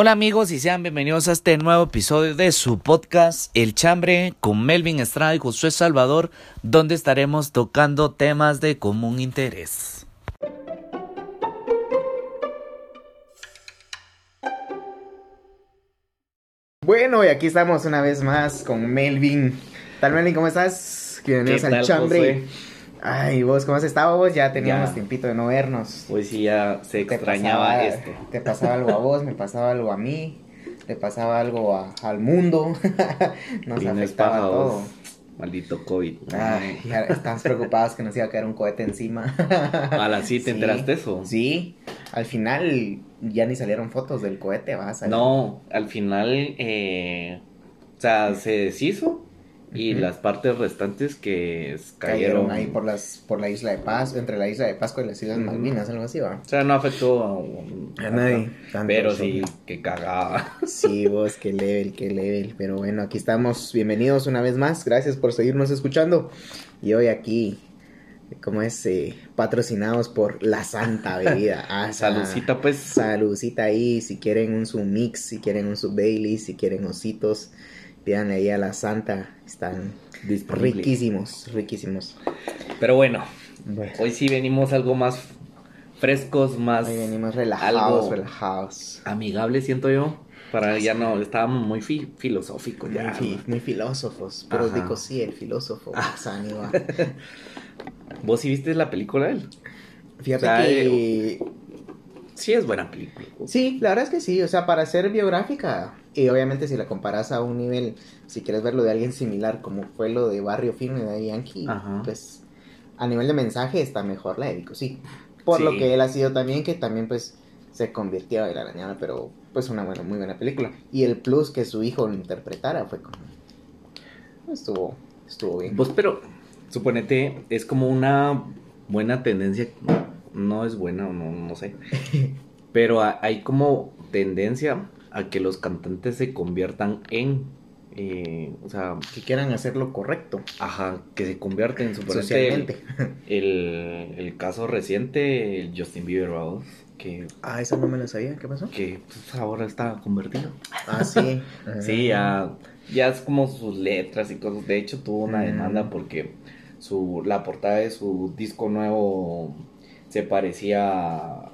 Hola amigos y sean bienvenidos a este nuevo episodio de su podcast El Chambre con Melvin Estrada y Josué Salvador, donde estaremos tocando temas de común interés. Bueno, y aquí estamos una vez más con Melvin. tal Melvin? ¿Cómo estás? Bienvenidos al Chambre. Ay, vos, ¿cómo has estado vos? Ya teníamos tiempito de no vernos. Pues sí, ya se extrañaba esto. Te pasaba algo a vos, me pasaba algo a mí, le pasaba algo al mundo. nos afectaba todo. Maldito COVID. Ay, ya estamos preocupados que nos iba a caer un cohete encima. ¿A la sí te enteraste eso? Sí, al final ya ni salieron fotos del cohete, vas a No, al final, eh, o sea, se deshizo y las partes restantes que cayeron... ahí por las por la isla de Paz, entre la isla de Pascua y las islas Malvinas, algo así, ¿va? O sea, no afectó a, nadie. Pero sí, que cagaba. Sí, vos, qué level, qué level. Pero bueno, aquí estamos. Bienvenidos una vez más. Gracias por seguirnos escuchando. Y hoy aquí, como es, eh, patrocinados por La Santa Bebida. Ah, saludcita, pues. Saludcita ahí. Si quieren un sub mix, si quieren un sub Bailey, si quieren ositos Pidan ahí a la Santa. Están riquísimos, riquísimos. Pero bueno, hoy sí venimos algo más frescos, más. Hoy venimos relajados, relajados. Amigable, siento yo. Para ya no, estábamos muy filosóficos ya. Muy, filósofos. Pero digo sí, el filósofo. Ah. ¿Vos sí viste la película él? Fíjate que. Eh, sí es buena película. Sí, la verdad es que sí. O sea, para ser biográfica, y obviamente si la comparas a un nivel, si quieres verlo de alguien similar, como fue lo de Barrio Firme de Yankee, pues a nivel de mensaje está mejor la de sí. Por lo que él ha sido también, que también pues se convirtió en la pero pues una buena, muy buena película. Y el plus que su hijo lo interpretara fue como... Estuvo, estuvo bien. Pues pero, suponete, es como una buena tendencia, no es buena no, no sé. pero hay como tendencia a que los cantantes se conviertan en eh, o sea, que quieran hacer lo correcto. Ajá, que se convierten socialmente. El, el, caso reciente, el Justin Bieber, que Ah, esa no me la sabía, ¿qué pasó? Que pues, ahora está convertido. Ah, sí. sí, ya, ya es como sus letras y cosas. De hecho, tuvo una demanda porque su la portada de su disco nuevo se parecía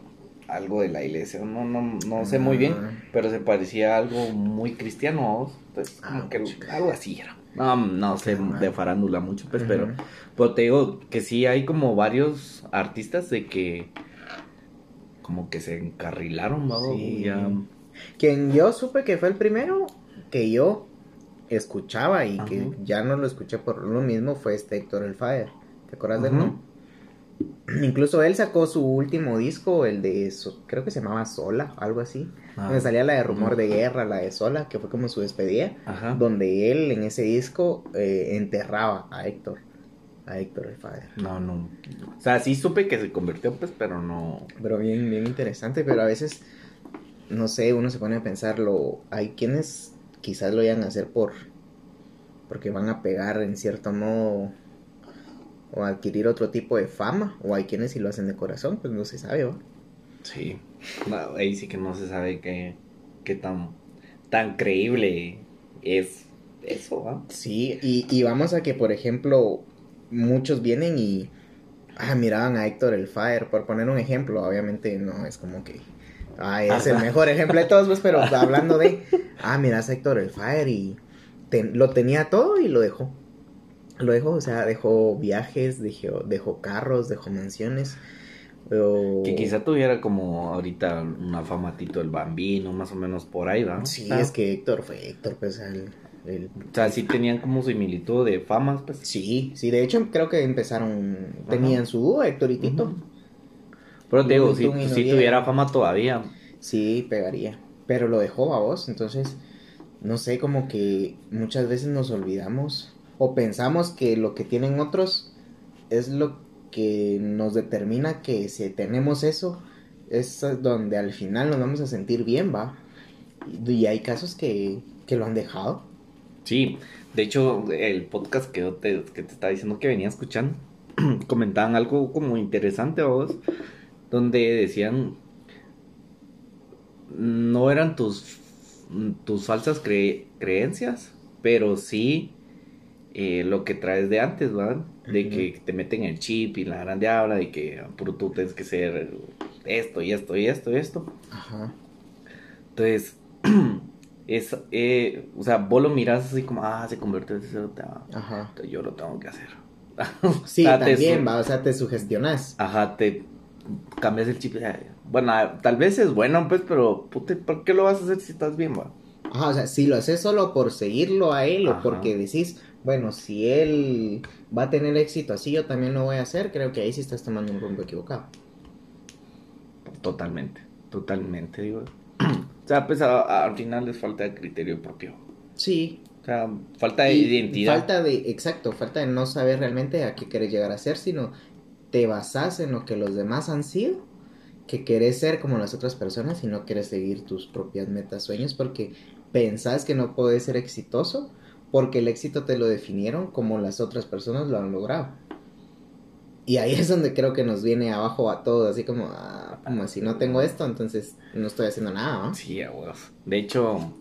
algo de la iglesia, no, no, no sé muy bien, ah. pero se parecía algo muy cristiano, pues como ah, que algo así era. No, no sé de farándula mucho, pues, pero, pues te digo que sí hay como varios artistas de que como que se encarrilaron, ¿no? Sí. Quien yo supe que fue el primero que yo escuchaba y que ya no lo escuché por lo mismo fue este Héctor El Fire. ¿Te acuerdas de él, Incluso él sacó su último disco, el de, creo que se llamaba Sola, algo así. Ah. donde salía la de Rumor de Guerra, la de Sola, que fue como su despedida. Donde él en ese disco eh, enterraba a Héctor. A Héctor el padre. No, no. O sea, sí supe que se convirtió, pues, pero no. Pero bien, bien interesante, pero a veces, no sé, uno se pone a pensarlo. Hay quienes quizás lo vayan a hacer por. Porque van a pegar en cierto modo o adquirir otro tipo de fama, o hay quienes sí lo hacen de corazón, pues no se sabe, ¿va? Sí, ahí sí que no se sabe qué, qué tan, tan creíble es eso, ¿va? Sí, y, y vamos a que, por ejemplo, muchos vienen y ah, miraban a Héctor el Fire, por poner un ejemplo, obviamente no es como que ah, es el mejor ejemplo de todos, pues, pero hablando de, ah, miras a Héctor el Fire y lo tenía todo y lo dejó lo dejó, o sea, dejó viajes, dejó, dejó carros, dejó mansiones. Que quizá tuviera como ahorita una fama Tito el Bambino, más o menos por ahí, ¿va? Sí, es que Héctor fue Héctor, pues el, O sea, sí tenían como similitud de famas, pues. Sí, sí, de hecho creo que empezaron, tenían su dúo, Héctor y Tito. Pero te digo, si, si tuviera fama todavía. Sí, pegaría. Pero lo dejó a vos, entonces, no sé, como que muchas veces nos olvidamos o pensamos que lo que tienen otros es lo que nos determina que si tenemos eso, es donde al final nos vamos a sentir bien, va. Y hay casos que, que lo han dejado. Sí, de hecho, el podcast que te, que te estaba diciendo que venía escuchando, comentaban algo como interesante a vos, donde decían no eran tus, tus falsas creencias, pero sí eh, lo que traes de antes, ¿verdad? De que te meten el chip y la grande habla de que puro tú tienes que ser esto y esto y esto y esto. Ajá. Entonces, es, eh, o sea, vos lo miras así como, ah, se convierte en ese Ajá. Yo lo tengo que hacer. sí, también, va, o sea, te sugestionas. Ajá, te cambias el chip. Bueno, tal vez es bueno, pues, pero, puta, ¿por qué lo vas a hacer si estás bien, va? Ajá, o sea, si lo haces solo por seguirlo a él o porque decís, bueno, si él va a tener éxito así, yo también lo voy a hacer, creo que ahí sí estás tomando un rumbo equivocado. Totalmente, totalmente, digo. o sea, pues al final les falta de criterio propio. Sí. O sea, falta de identidad. Falta de, exacto, falta de no saber realmente a qué quieres llegar a ser, sino te basas en lo que los demás han sido, que querés ser como las otras personas y no quieres seguir tus propias metas, sueños, porque pensás que no puedes ser exitoso porque el éxito te lo definieron como las otras personas lo han logrado. Y ahí es donde creo que nos viene abajo a todos, así como, ah, como si no tengo esto, entonces no estoy haciendo nada, ¿no? Sí, abuelos. De hecho,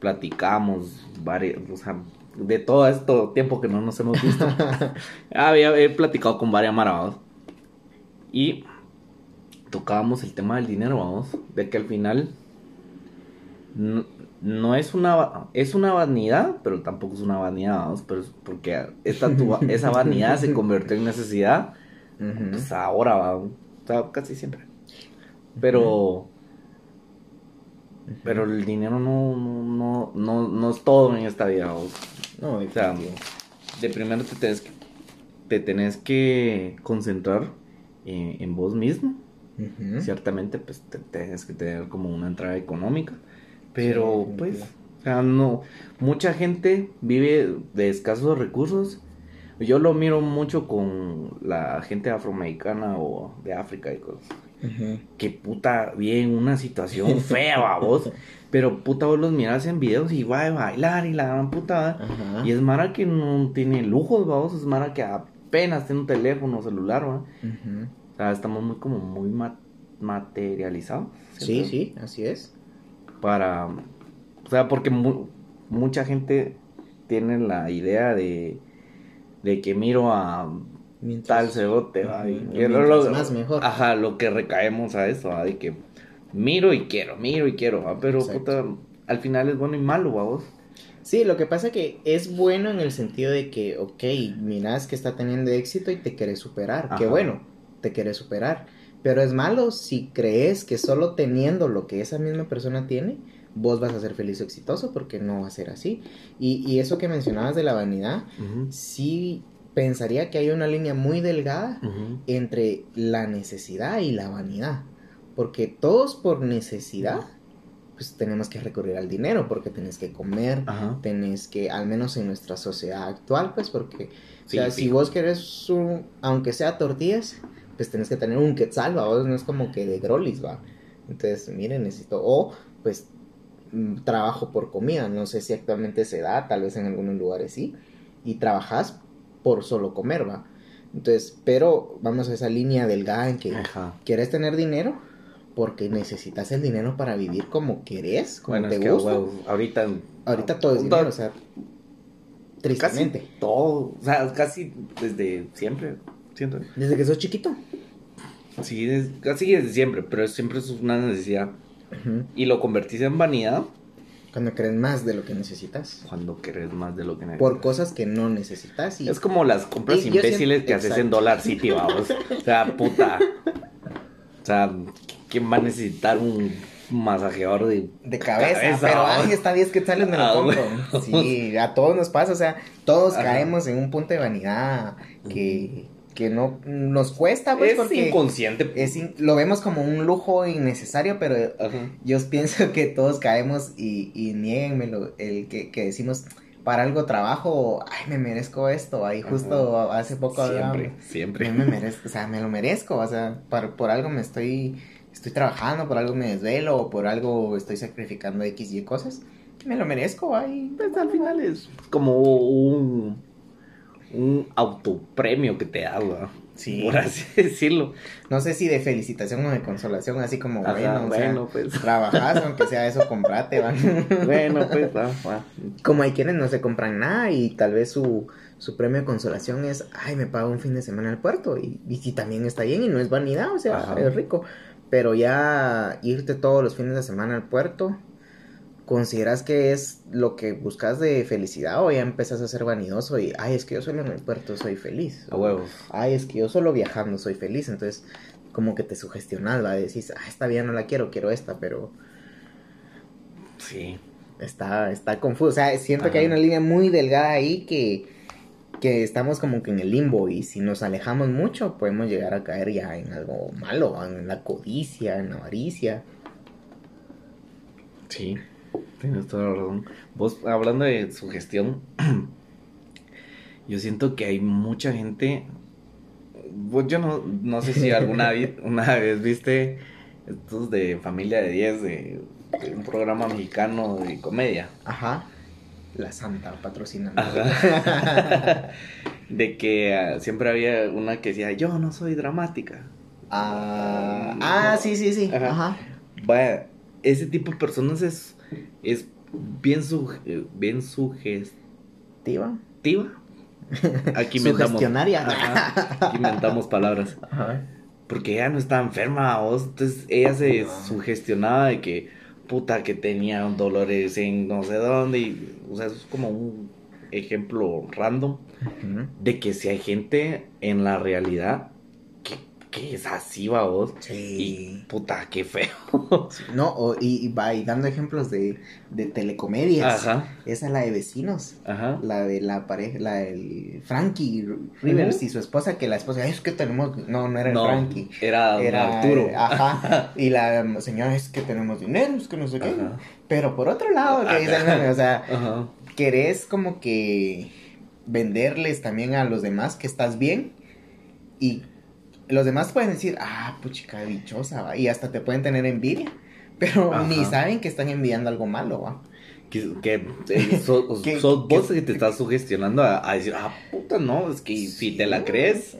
platicamos varios, o sea, de todo esto tiempo que no nos hemos visto. Había he platicado con varias maravillas. Y tocábamos el tema del dinero, vamos, de que al final no es una es una vanidad, pero tampoco es una vanidad, vamos, pero es porque esta esa vanidad se convirtió en necesidad, pues ahora va, o sea, casi siempre. Pero pero el dinero no no, no, no, es todo en esta vida, vamos. No, o sea, de primero te tenés que te tenés que concentrar en, vos mismo. Ciertamente, pues te, tienes que tener como una entrada económica pero pues, o sea, no, mucha gente vive de escasos recursos. Yo lo miro mucho con la gente afroamericana o de África y cosas. Que puta, bien, una situación fea, vos. Pero puta, vos los miras en videos y va a bailar y la gran puta. Y es Mara que no tiene lujos, vos. Es Mara que apenas tiene un teléfono celular, ¿va? O sea, estamos muy como muy materializados. Sí, sí, así es para, o sea, porque mucha gente tiene la idea de, de que miro a tal cebote, va, y, lo, más mejor. Ajá, lo que recaemos a eso, ¿va? de que miro y quiero, miro y quiero, ¿va? pero puta, al final es bueno y malo, vos. Sí, lo que pasa que es bueno en el sentido de que, ok, miras que está teniendo éxito y te quieres superar. Qué bueno, te quieres superar. Pero es malo si crees que solo teniendo lo que esa misma persona tiene, vos vas a ser feliz o exitoso, porque no va a ser así. Y, eso que mencionabas de la vanidad, sí pensaría que hay una línea muy delgada entre la necesidad y la vanidad. Porque todos por necesidad, pues tenemos que recurrir al dinero, porque tenés que comer, tenés que, al menos en nuestra sociedad actual, pues porque, o sea, si vos querés, un, aunque sea tortillas, pues tenés que tener un quetzal, ¿va? no es como que de grolis, va. Entonces, miren, necesito, o pues mm, trabajo por comida, no sé si actualmente se da, tal vez en algunos lugares sí, y trabajas por solo comer, va. Entonces, pero vamos a esa línea delgada en que quieres tener dinero porque necesitas el dinero para vivir como querés, como te gusta. ahorita, ahorita todo es dinero, o sea, tristemente. todo, o sea, casi desde siempre. ¿Desde que sos chiquito? Sí, casi desde siempre, pero siempre es una necesidad. Y lo convertís en vanidad. Cuando crees más de lo que necesitas. Cuando crees más de lo que necesitas. Por cosas que no necesitas. Es como las compras imbéciles que haces en Dollar City, vamos. o sea, puta. O sea, ¿quién va a necesitar un masajeador de, de cabeza, pero ay, está 10 que salen me lo compro. Sí, a todos nos pasa, o sea, todos caemos en un punto de vanidad que, que no nos cuesta, pues, es inconsciente. Es lo vemos como un lujo innecesario, pero yo pienso que todos caemos y, y nieguenmelo, el que, que decimos, para algo trabajo, ay, me merezco esto, ahí justo hace poco Siempre, siempre. Me merezco, o sea, me lo merezco, o sea, por, por algo me estoy, estoy trabajando, por algo me desvelo, o por algo estoy sacrificando X y cosas, me lo merezco, ahí. Pues al final es como un un autopremio que te da, Sí. Por así decirlo. No sé si de felicitación o de consolación, así como, bueno, bueno, pues. Trabajas, aunque sea eso, comprate, ¿va? Bueno, pues, va, Como hay quienes no se compran nada y tal vez su, su premio de consolación es, ay, me pago un fin de semana al puerto. Y, y, también está bien y no es vanidad, o sea, es rico. Pero ya irte todos los fines de semana al puerto, ¿consideras que es lo que buscas de felicidad o ya empezás a ser vanidoso y, ay, es que yo solo en el puerto soy feliz? A huevos. Ay, es que yo solo viajando soy feliz. Entonces, como que te sugestionas, ¿va? Decís, ah, esta vida no la quiero, quiero esta, pero... Sí. Está, está confuso. O sea, siento que hay una línea muy delgada ahí que, que estamos como que en el limbo y si nos alejamos mucho podemos llegar a caer ya en algo malo, en la codicia, en la avaricia. Sí. Tienes toda la razón. Vos, hablando de sugestión, yo siento que hay mucha gente. Vos, yo no, no sé si alguna vez, una vez viste estos de Familia de 10, de, un programa mexicano de comedia. Ajá. La Santa patrocina. de que ah, siempre había una que decía, yo no soy dramática. Ah, ah sí, sí, sí. Ajá. Ajá. Vaya, ese tipo de personas es es bien, su, bien sugestiva. Aquí inventamos. aquí inventamos palabras. Porque ella no estaba enferma, entonces ella se sugestionaba de que, puta, que tenía dolores en no sé dónde. Y, o sea, es como un ejemplo random de que si hay gente en la realidad que es así, va vos. Sí. Y puta, qué feo. no, y, va y dando ejemplos de, de telecomedias. Ajá. Esa es la de vecinos. Ajá. La de la pareja, la del Frankie Rivers y su esposa, que la esposa, es que tenemos, no, no era el Frankie. Era, era Arturo. Ajá. y la señora, es que tenemos dinero, es que no sé qué. Pero por otro lado, que dicen, o sea, querés como que venderles también a los demás que estás bien y los demás pueden decir, ah, puchica, dichosa, ¿va? Y hasta te pueden tener envidia. Pero ni saben que están enviando algo malo, ¿va? Que, que eh, sos, vos que te estás sugestionando a, decir, ah, puta, no, es que si te la crees,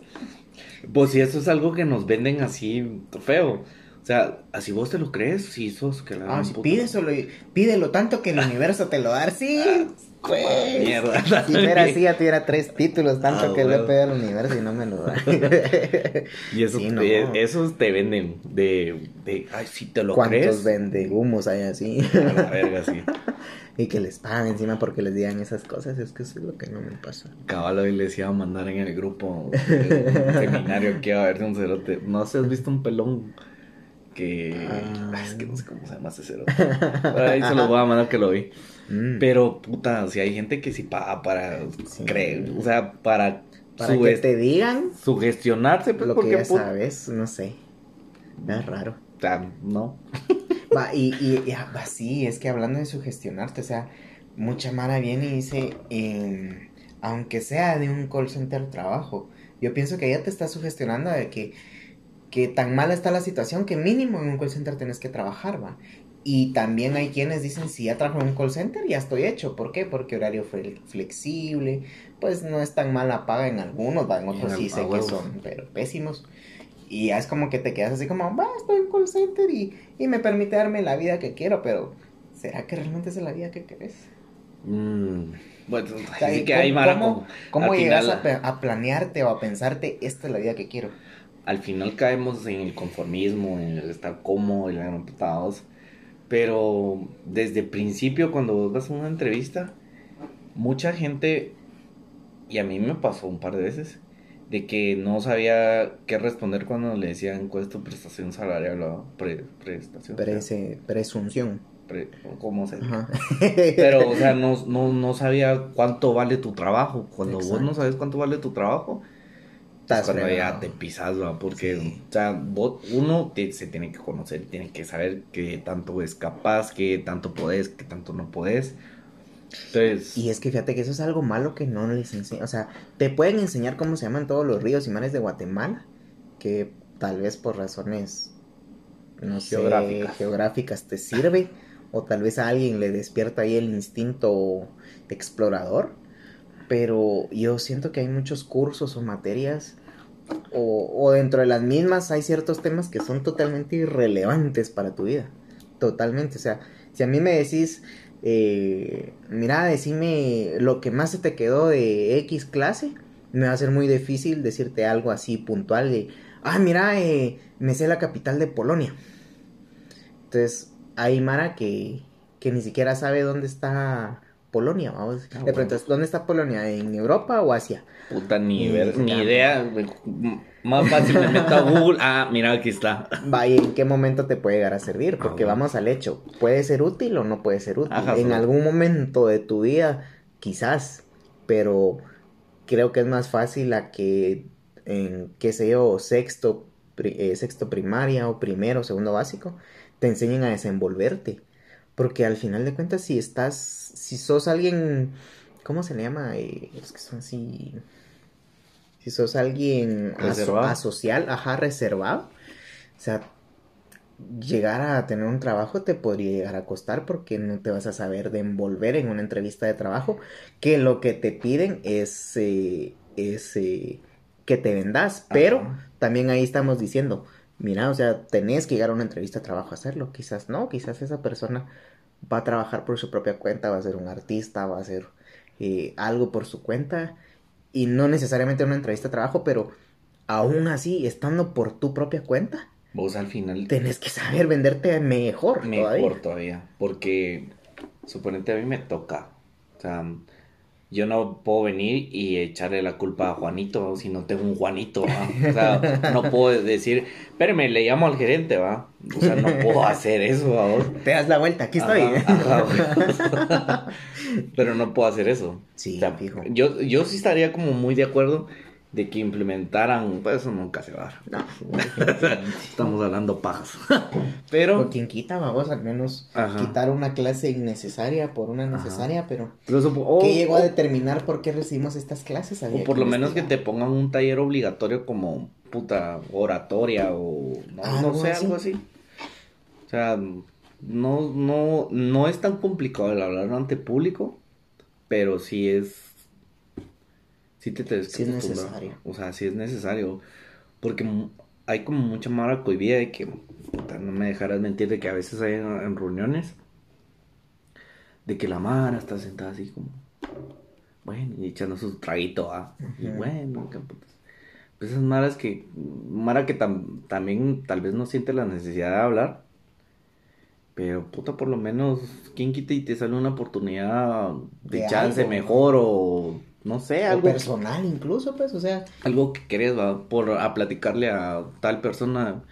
pues si eso es algo que nos venden así feo. O sea, así vos te lo crees, si sos que la. Ah, pídeselo, pídelo tanto que el universo te lo da, sí. Pues, mierda. Si fuera así, ya tuviera tres títulos, tanto ah, que le pedido al universo y no me lo da. y eso, te, esos te venden de, de, ay, si te lo ¿Cuántos crees. vende humos hay así? A la verga, sí. y que les paguen encima porque les digan esas cosas, es que eso es lo que no me pasa. Cabal, hoy les iba a mandar en el grupo un seminario que iba a de un cerote. No sé, has visto un pelón que. Ah. Es que no sé cómo se llama ese cerote. ahí se lo voy a mandar que lo vi. Mm. Pero, puta, si hay gente que sí paga para creer, o sea, para... Para que te digan... Sugestionarse, pues, lo que ya sabes, no sé. Es raro. O sea, no. Va, y, y, y va, sí, es que hablando de sugestionarte, o sea, mucha mara viene y dice, em, aunque sea de un call center trabajo, yo pienso que ella te está sugestionando de que, que tan mala está la situación que mínimo en un call center tienes que trabajar, va. Y también hay quienes dicen, si ya trabajo en un call center, ya estoy hecho. ¿Por qué? Porque horario flexible, pues no es tan mala paga en algunos, en otros sí sé que son pero pésimos. Y ya es como que te quedas así como, va, estoy en call center y, y me permite darme la vida que quiero, pero ¿será que realmente es la vida que querés? Mm, bueno, que hay ¿Cómo, cómo llegas a, planearte o a pensarte, esta es la vida que quiero? Al final caemos en el conformismo, en el estar cómodo, en la pero desde el principio, cuando vas a una entrevista, mucha gente, y a mí me pasó un par de veces, de que no sabía qué responder cuando le decían cuál es tu prestación salarial o prestación. presunción. ¿Cómo se Pero, o sea, no, no, no, sabía cuánto vale tu trabajo. Cuando vos no sabes cuánto vale tu trabajo, cuando ya te pisas, porque, o sea, uno se tiene que conocer, tiene que saber qué tanto es capaz, qué tanto podés, qué tanto no podés. Entonces... Y es que fíjate que eso es algo malo que no les enseñan. O sea, te pueden enseñar cómo se llaman todos los ríos y mares de Guatemala, que tal vez por razones, no sé, geográficas te sirve, o tal vez a alguien le despierta ahí el instinto explorador pero yo siento que hay muchos cursos o materias o, dentro de las mismas hay ciertos temas que son totalmente irrelevantes para tu vida. Totalmente. O sea, si a mí me decís, eh, mira, decime lo que más se te quedó de X clase, me va a ser muy difícil decirte algo así puntual de, ah, mira, eh, me sé la capital de Polonia. Entonces, hay Mara que, que ni siquiera sabe dónde está Polonia, vamos. Ah, Le bueno. preguntas, ¿dónde está Polonia? ¿En Europa o Asia? Puta, ni, Ni ver- ni idea. Más fácil me meto a Google. Ah, mira, aquí está. Va, ¿y en qué momento te puede llegar a servir? Porque Ah, bueno. vamos al hecho. ¿Puede ser útil o no puede ser útil? Ajá, en algún momento de tu vida, quizás, pero creo que es más fácil a que en, qué sé yo, sexto, pri- eh, sexto primaria o primero, segundo básico, te enseñen a desenvolverte. Porque al final de cuentas, si estás, si sos alguien, ¿cómo se le llama? Eh, los que son así, si sos alguien aso- asocial, ajá, reservado, o sea, llegar a tener un trabajo te podría llegar a costar porque no te vas a saber de envolver en una entrevista de trabajo, que lo que te piden es, eh, es eh, que te vendas, pero Ajá. también ahí estamos diciendo, mira, o sea, tenés que llegar a una entrevista de trabajo a hacerlo, quizás no, quizás esa persona va a trabajar por su propia cuenta, va a ser un artista, va a hacer eh, algo por su cuenta y no necesariamente una entrevista de trabajo, pero aún así, estando por tu propia cuenta, Vos al final tenés que saber venderte mejor, mejor todavía. todavía. Porque suponete a mí me toca. O sea, yo no puedo venir y echarle la culpa a Juanito si no tengo un Juanito. ¿va? O sea, no puedo decir, espérame, le llamo al gerente, va. O sea, no puedo hacer eso, ¿va? Te das la vuelta, aquí estoy. Ajá. Pero no puedo hacer eso. Sí, O sea, fijo. yo, yo sí estaría como muy de acuerdo de que implementaran, pues eso nunca se va a dar. No, Estamos hablando pajas. Pero, o quien quita, vamos, al menos Ajá. quitar una clase innecesaria por una necesaria, pero pero supo- o- ¿qué llegó a determinar por qué recibimos estas clases? Había O por lo menos que te pongan un taller obligatorio como puta oratoria o no, sé, así. algo así. O sea, no, no, no es tan complicado el hablar ante público, pero sí es. Sí te tienes que Sí es necesario. O sea, sí es necesario. Porque hay como mucha mara cohibida de que, puta, no me dejarás mentir, de que a veces hay en, en reuniones, de que la mara está sentada así como, bueno, y echando su traguito, ah, y bueno, qué putas. Pues esas maras que, mara que tam- también tal vez no siente la necesidad de hablar, pero puta, por lo menos, ¿quién quita y te sale una oportunidad de, De chance algo. mejor o no sé, O algo, personal incluso, pues, o sea, algo que querés, va, por a platicarle a tal persona,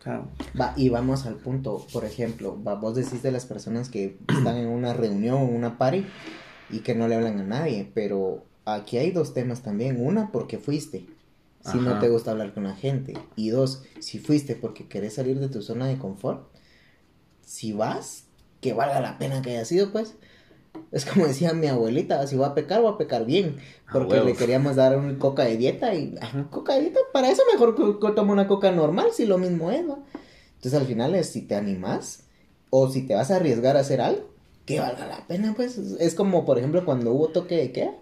o sea, va, y vamos al punto, por ejemplo, va, vos decís de las personas que están en una reunión, una party, y que no le hablan a nadie, pero aquí hay dos temas también, una, porque fuiste, si no te gusta hablar con la gente, y dos, si fuiste porque querés salir de tu zona de confort, si vas, que valga la pena que haya sido, pues, es como decía mi abuelita, si voy a pecar, voy a pecar bien. Porque le queríamos dar un coca de dieta y ah, coca de dieta, para eso mejor que, que tomo una coca normal, si lo mismo es, ¿no? Entonces al final es si te animas o si te vas a arriesgar a hacer algo, que valga la pena, pues. Es como, por ejemplo, cuando hubo toque de queda.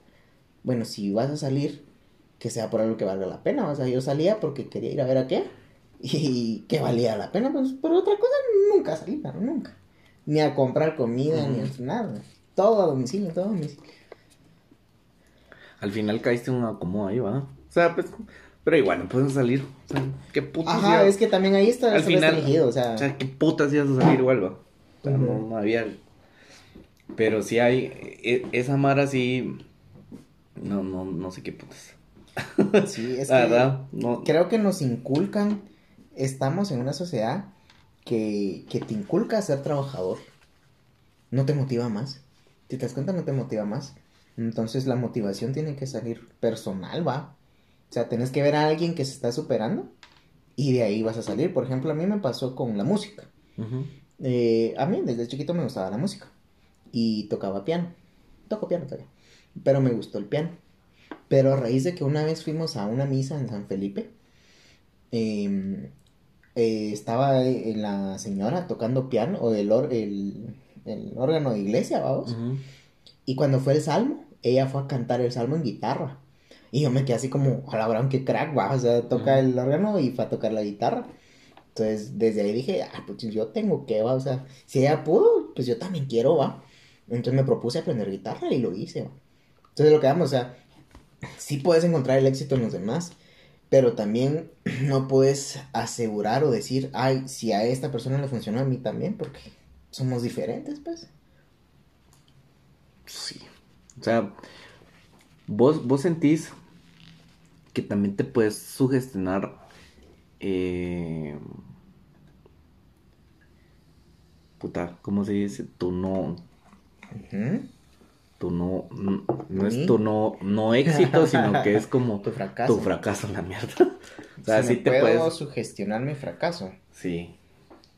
Bueno, si vas a salir, que sea por algo que valga la pena. O sea, yo salía porque quería ir a ver a qué. Y que valía la pena, pues por otra cosa nunca salí, pero nunca. Ni a comprar comida, ni a nada. Todo a domicilio, todo a domicilio. al final caíste en un acomodo ahí, va. O sea, pues, pero igual, no puedes salir. O sea, qué putas. Ajá, es que también ahí está al final, restringido, o sea. o sea, qué putas ibas a salir igual, va. O sea, no, había. Pero sí hay. e- esa mara sí. No, no, no sé qué putas. Sí, es La que verdad, no. creo que nos inculcan, estamos en una sociedad que, que te inculca a ser trabajador. No te motiva más. Si te das cuenta, no te motiva más. Entonces la motivación tiene que salir personal, va. O sea, tenés que ver a alguien que se está superando y de ahí vas a salir. Por ejemplo, a mí me pasó con la música. Eh, a mí desde chiquito me gustaba la música y tocaba piano. Toco piano todavía. Pero me gustó el piano. Pero a raíz de que una vez fuimos a una misa en San Felipe, eh, eh, estaba eh, la señora tocando piano o el, el, el órgano de iglesia, vamos. Ujú. Y cuando fue el salmo, ella fue a cantar el salmo en guitarra. Y yo me quedé así como, a la gran que crack, va, o sea, toca el órgano y fue a tocar la guitarra. Entonces, desde ahí dije, ah, pues yo tengo que, va, o sea, si ella pudo, pues yo también quiero, va. Entonces me propuse aprender guitarra y lo hice, va. Entonces lo que vamos, o sea, sí puedes encontrar el éxito en los demás, pero también no puedes asegurar o decir, ay, si a esta persona le funcionó a mí también, porque somos diferentes, pues. Sí. O sea, vos, vos sentís que también te puedes sugestionar. Eh, puta, ¿cómo se dice? Tú no. Tu no. No, es tu no, no éxito, sino que es como. tu fracaso. Tu fracaso en la mierda. O sea, sí te puedo sugestionar mi fracaso. Sí.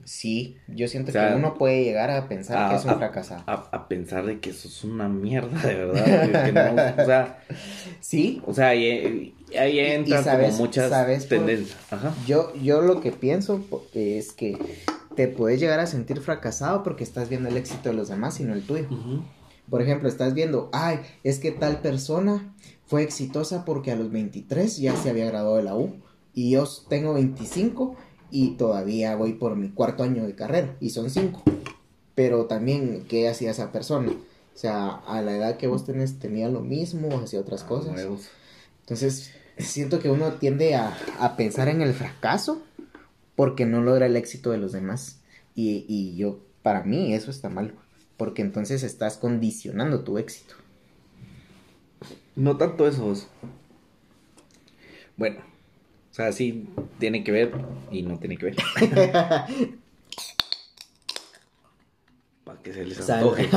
Sí, yo siento que uno puede llegar a pensar que es un fracasado. A, pensar de que eso es una mierda, de verdad. o sea, sí. O sea, ahí, ahí entran como muchas tendencias. Yo, yo lo que pienso es que te puedes llegar a sentir fracasado porque estás viendo el éxito de los demás y no el tuyo. Por ejemplo, estás viendo, ay, es que tal persona fue exitosa porque a los 23 ya se había graduado de la U y yo tengo 25 y todavía voy por mi cuarto año de carrera y son cinco. Pero también, ¿qué hacía esa persona? O sea, a la edad que vos tenés, tenía lo mismo, hacía otras ah, cosas. Entonces, siento que uno tiende a, a, pensar en el fracaso porque no logra el éxito de los demás. Y, y yo, para mí, eso está mal. Porque entonces estás condicionando tu éxito. No tanto eso. Bueno, o sea, sí tiene que ver y no tiene que ver. Para que se les antoje.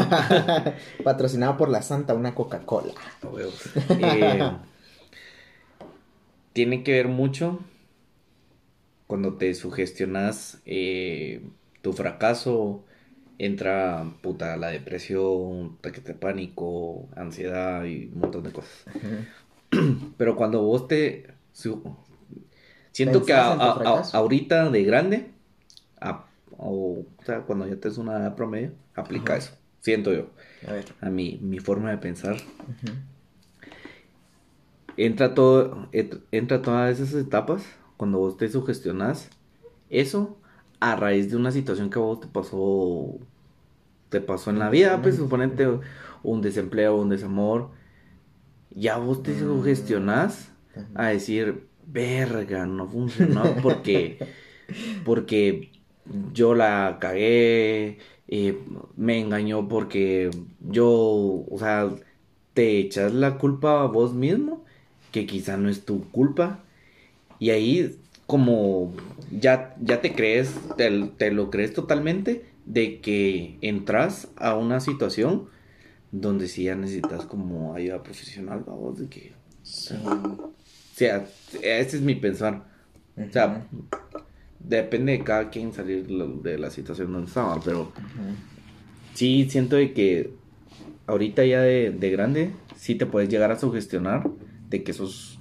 Patrocinado por la Santa, una Coca-Cola. Eh, tiene que ver mucho cuando te sugestionas eh, tu fracaso. Entra puta la depresión, taquete de pánico, ansiedad y un montón de cosas. Pero cuando vos te Siento que ahorita de grande, o, sea, cuando ya tienes una edad promedio, aplica eso. Siento yo. A, ver. a mi, mi forma de pensar. Entra todo, entra todas esas etapas cuando vos te sugestionás eso a raíz de una situación que a vos te pasó te pasó en la vida, pues suponete un desempleo, un desamor, ya vos te mm. sugestionás a decir, verga, no funcionó porque, porque yo la cagué, eh, me engañó porque yo, o sea, te echas la culpa a vos mismo, que quizá no es tu culpa, y ahí como ya, ya te crees, te, lo crees totalmente de que entras a una situación donde sí ya necesitas como ayuda profesional, vos, de que... ese es mi pensar. O sea, depende de cada quien salir de la situación donde estaba, pero sí siento de que ahorita ya de, grande, sí te puedes llegar a sugestionar de que sos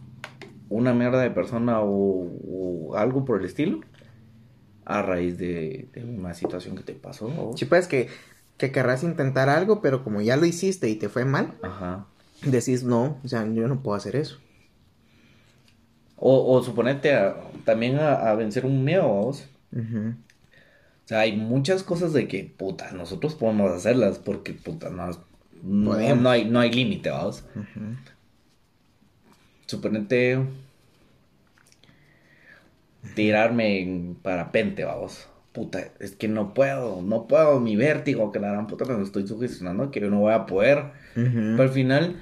una mierda de persona o, algo por el estilo a raíz de, una situación que te pasó. Sí, pues que, que querrás intentar algo, pero como ya lo hiciste y te fue mal, decís no, o sea, yo no puedo hacer eso. O, o suponete también a, vencer un miedo, vos. O sea, hay muchas cosas de que, puta, nosotros podemos hacerlas porque, puta, no, no, hay, no hay límite, vamos. Suponete tirarme en parapente, vamos. Puta, es que no puedo, no puedo, mi vértigo, que la gran puta me estoy sugestionando que yo no voy a poder. Pero al final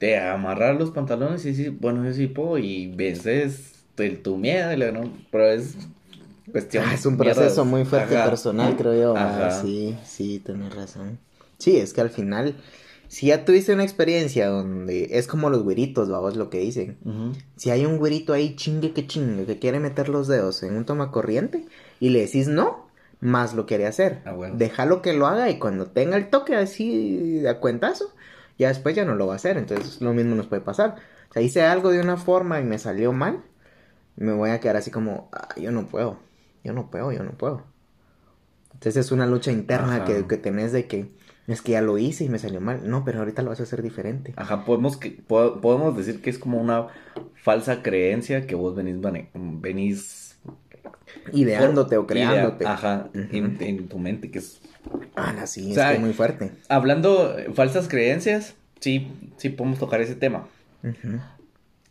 de amarrar los pantalones y decir, bueno, yo sí puedo y vences el, tu miedo, ¿no? pero es cuestión. Ah, es un proceso muy fuerte personal, creo yo. Ah, sí, sí, tienes razón. Sí, es que al final, si ya tuviste una experiencia donde es como los güeritos, vamos, lo que dicen. Si hay un güerito ahí chingue que chingue que quiere meter los dedos en un toma corriente y le decís no, más lo quiere hacer. Ah, Déjalo que lo haga y cuando tenga el toque así de cuentazo, ya después ya no lo va a hacer, entonces lo mismo nos puede pasar. O sea, hice algo de una forma y me salió mal, me voy a quedar así como, ah, yo no puedo, yo no puedo, yo no puedo. Entonces es una lucha interna que, que tenés de que, Es que ya lo hice y me salió mal. No, pero ahorita lo vas a hacer diferente. Ajá, podemos, que, podemos decir que es como una falsa creencia que vos venís, venís ideándote o creándote. ajá, en, tu mente, que es... Ah, sí, es muy fuerte. Hablando falsas creencias, sí, sí podemos tocar ese tema.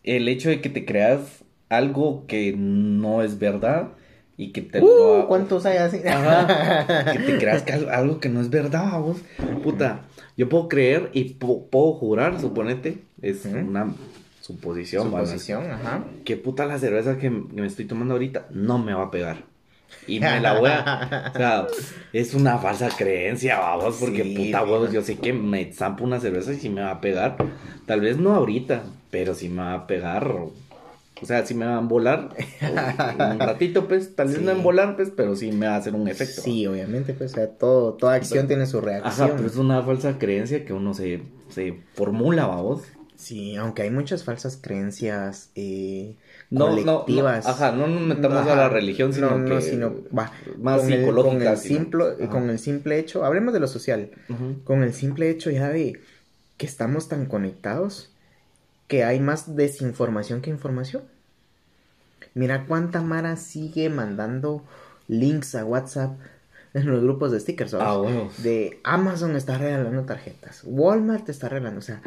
El hecho de que te creas algo que no es verdad y que te uh, ¿Cuántos hay así? Ajá, que te creas que algo que no es verdad, vos. Puta, yo puedo creer y puedo jurar, suponete, es una suposición, Suposición, ajá. Que puta la cerveza que me estoy tomando ahorita no me va a pegar. Y me la voy a. O sea, es una falsa creencia, vamos, porque puta huevos, yo sé que me zampo una cerveza y si me va a pegar. Tal vez no ahorita, pero si me va a pegar. O sea, si me va a volar un ratito, pues, tal vez no en volar, pues, pero sí me va a hacer un efecto. Sí, obviamente, pues, o sea, todo, toda acción tiene su reacción. Ajá, pero es una falsa creencia que uno se, se formula, vamos. Sí, aunque hay muchas falsas creencias eh, no, colectivas. No, ajá, no nos metamos a la religión, sino que sino, va, más con con, el simple, con el simple hecho, hablemos de lo social, con el simple hecho ya de que estamos tan conectados que hay más desinformación que información. Mira cuánta Mara sigue mandando links a WhatsApp en los grupos de stickers, ah, De Amazon está regalando tarjetas, Walmart está regalando, o sea,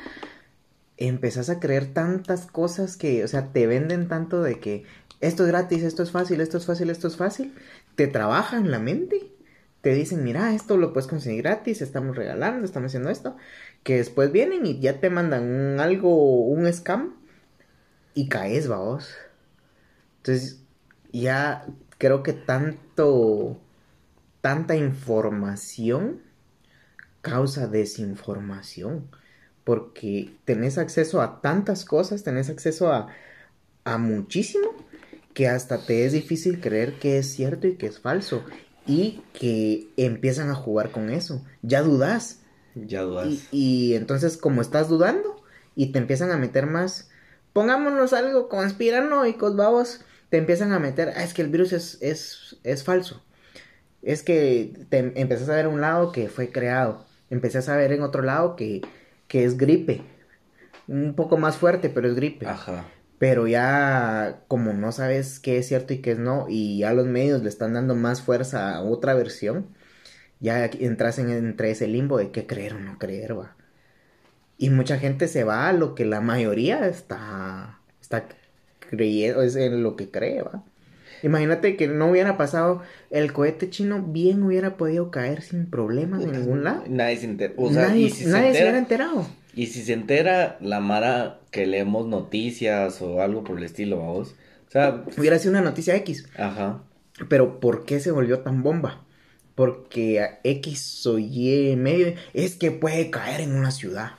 empezás a creer tantas cosas que, o sea, te venden tanto de que esto es gratis, esto es fácil, esto es fácil, esto es fácil, te trabajan la mente, te dicen, mira, esto lo puedes conseguir gratis, estamos regalando, estamos haciendo esto, que después vienen y ya te mandan un, algo, un scam y caes, vamos. Entonces, ya creo que tanto, tanta información causa desinformación porque tenés acceso a tantas cosas, tenés acceso a, a muchísimo, que hasta te es difícil creer que es cierto y que es falso. Y que empiezan a jugar con eso. Ya dudas. Ya dudas. Y, entonces, como estás dudando, y te empiezan a meter más. Pongámonos algo conspiranoicos, vamos. Te empiezan a meter. Ah, es que el virus es, es, es falso. Es que te empezás a ver un lado que fue creado. Empezás a ver en otro lado que que es gripe. Un poco más fuerte, pero es gripe. Ajá. Pero ya como no sabes qué es cierto y qué es no, y ya los medios le están dando más fuerza a otra versión, ya entras en, entre ese limbo de qué creer o no creer, va. Y mucha gente se va a lo que la mayoría está, está creyendo, es en lo que cree, va. Imagínate que no hubiera pasado el cohete chino, bien hubiera podido caer sin problemas en ningún lado. Nadie se entera. nadie, se, hubiera enterado. Y si se entera la Mara que leemos noticias o algo por el estilo, vamos. O sea. Hubiera sido una noticia X. Ajá. Pero ¿por qué se volvió tan bomba? Porque X o Y medio es que puede caer en una ciudad.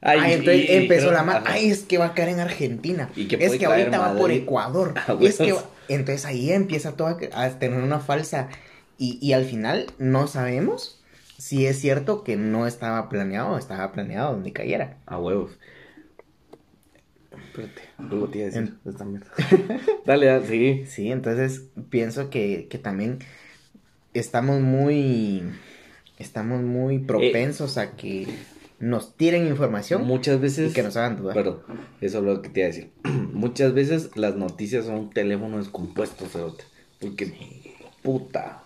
Ay, entonces empezó la mano. Ay, es que va a caer en Argentina. ¿Y es que ahorita va por Ecuador. Ah, es que entonces ahí empieza todo a, tener una falsa. Y, y, al final no sabemos si es cierto que no estaba planeado o estaba planeado donde cayera. A huevos. Espérate, luego te iba a decir Dale, dale, sí. Sí, entonces pienso que, que también estamos muy. Estamos muy eh, propensos a que nos tiren información. Muchas veces. Y que nos hagan dudar. Perdón, eso es lo que te iba a decir. Muchas veces las noticias son un teléfono descompuesto, Cerote. Porque, puta.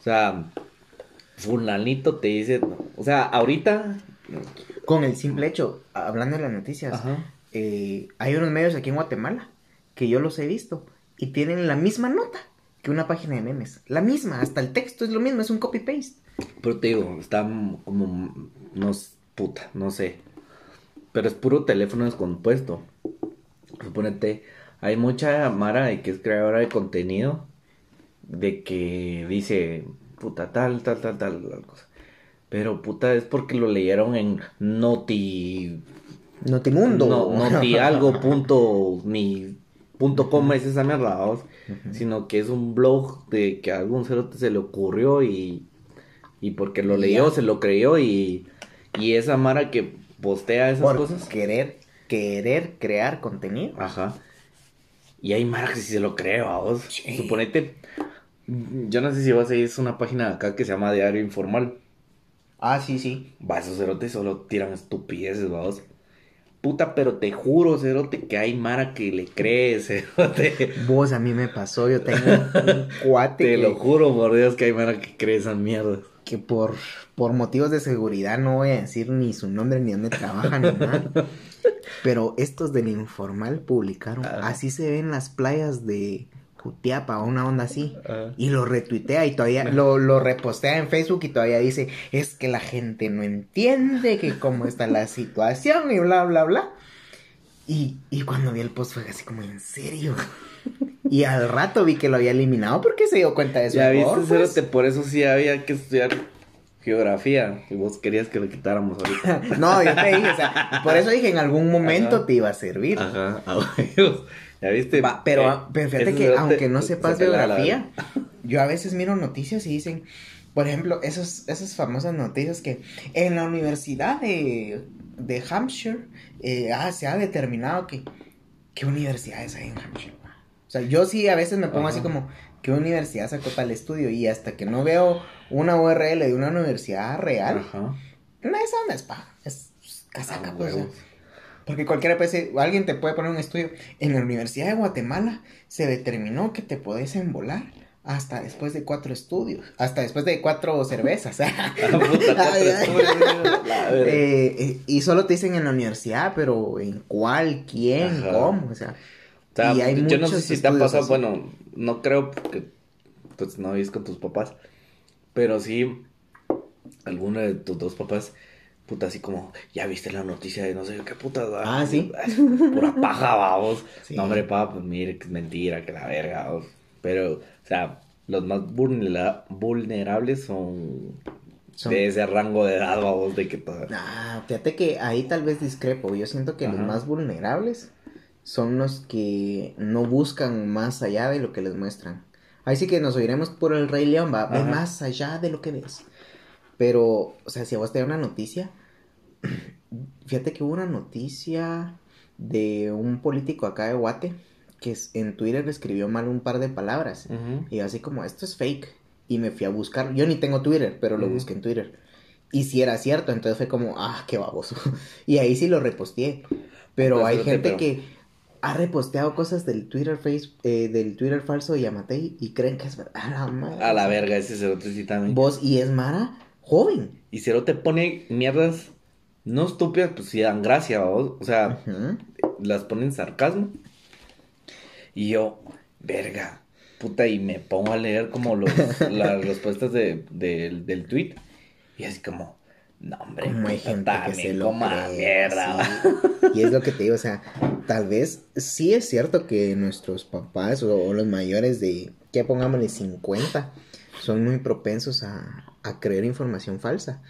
O sea, Fulanito te dice. O sea, ahorita. Con el simple hecho, hablando de las noticias, eh, hay unos medios aquí en Guatemala que yo los he visto y tienen la misma nota que una página de memes. La misma, hasta el texto es lo mismo, es un copy-paste. Pero te digo, está como, no, puta, no sé. Pero es puro teléfono descompuesto. Suponete, hay mucha Mara que es creadora de contenido de que dice, puta, tal, tal, tal, tal, tal cosa. Pero puta, es porque lo leyeron en Noti... Notimundo. No, noti algo punto ni punto com es esa mierda, sino que es un blog de que a algún cerote se le ocurrió y y porque lo leyó, se lo creyó y, y esa Mara que postea esas Por cosas. Querer, querer crear contenido. Ajá. Y hay Mara que si se lo cree, vos. Suponete, yo no sé si vas a ir, es una página acá que se llama Diario Informal. Ah, sí, sí. Va, esos cerotes solo tiran estupideces, vamos. Puta, pero te juro, cerote, que hay Mara que le cree, cerote. Vos, a mí me pasó, yo tengo un cuate. Te que- lo juro, por Dios, que hay Mara que cree esas mierdas. Que por, por motivos de seguridad no voy a decir ni su nombre ni dónde trabaja ni nada. Pero estos del informal publicaron, Ah. así se ven las playas de Jutiapa o una onda así. Ah. Y lo retuitea y todavía lo, lo repostea en Facebook y todavía dice, es que la gente no entiende que cómo está la situación y bla, bla, bla. Y, y cuando vi el post fue así como, ¿en serio? Y al rato vi que lo había eliminado porque se dio cuenta de su Ya viste, pues. cerote, por eso sí había que estudiar geografía. Y vos querías que lo quitáramos ahorita. No, yo te dije, o sea, por eso dije en algún momento Ajá. te iba a servir. Ajá, a huevos. Ya viste. Va, pero, Eh, pero fíjate que aunque no se sepas geografía, yo a veces miro noticias y dicen, por ejemplo, esos, esas famosas noticias que en la universidad de, de Hampshire eh, ah, se ha determinado que qué universidades hay en Hampshire. Sea, yo sí a veces me pongo así como qué universidad sacó tal estudio y hasta que no veo una URL de una universidad real, Ajá. no esa no es paja, es casaca, Ah, pues, porque cualquiera puede decir, alguien te puede poner un estudio. En la Universidad de Guatemala se determinó que te podés embolar hasta después de cuatro estudios, hasta después de cuatro cervezas. Ah. Eh, eh, y solo te dicen en la universidad, pero en cuál, quién, Ajá. cómo, o sea. O sea, y hay yo no sé si te ha pasado, bueno, no creo que pues no vives con tus papás, pero sí alguno de tus dos papás, puta, así como, ya viste la noticia de no sé qué puta, Ah, ¿sí? pura paja, vamos. Sí. No, hombre, papá, pues mire que es mentira, que la verga, vamos. Pero, o sea, los más vulnera- vulnerables son, Son- de ese rango de edad, vamos, de que todo. Ah, fíjate que ahí tal vez discrepo. Yo siento que los más vulnerables son los que no buscan más allá de lo que les muestran. Ahí sí que nos oiremos por el Rey León, va, ve más allá de lo que ves. Pero, o sea, si a vos te da una noticia, fíjate que hubo una noticia de un político acá de Guate que en Twitter escribió mal un par de palabras. Y yo así como, esto es fake. Y me fui a buscar. Yo ni tengo Twitter, pero lo busqué en Twitter. Y si era cierto, entonces fue como, ah, qué baboso. y ahí sí lo reposteé. Pero hay gente pero- que ha reposteado cosas del Twitter face, eh, del Twitter falso de Yamatei y creen que es verdad. A la madre. A la verga, ese cerote sí también. Vos y es Mara joven. Y Cero te pone mierdas no estúpidas, pues sí dan gracia, vos. O sea, las ponen sarcasmo. Y yo, verga, puta, y me pongo a leer como los, las respuestas de, del- del tweet. Y así como, no, hombre, Como hay gente que se lo cree, mierda. sí. Y es lo que te digo, o sea, tal vez sí es cierto que nuestros papás o, o los mayores de, que pongámosle 50, son muy propensos a, a creer información falsa.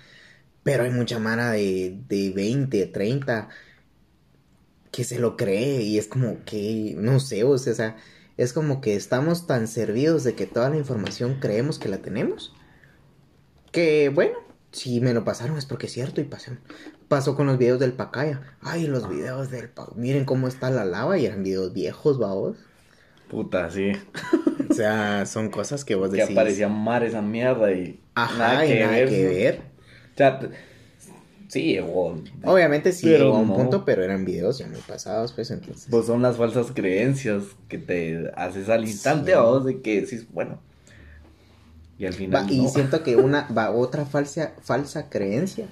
Pero hay mucha mara de, de 20, 30 que se lo cree y es como que, no sé, o sea, es como que estamos tan servidos de que toda la información creemos que la tenemos. Que bueno, si me lo pasaron es porque es cierto y pasó. Pasó con los videos del Pacaya. Ay, los videos del Pa- Miren cómo está la lava y eran videos viejos, vaos. Puta, sí. O sea, son cosas que vos Que decís. aparecía mar esa mierda y Ajá, y nada que ver. O sea, sí llegó. Obviamente sí Pero llegó a un no. punto, pero eran videos ya muy pasados, pues entonces. Pues son las falsas creencias que te haces al instante, Sí. vos, de que decís, bueno. Y al final. Va, y siento que una, va, otra falsa, falsa creencia.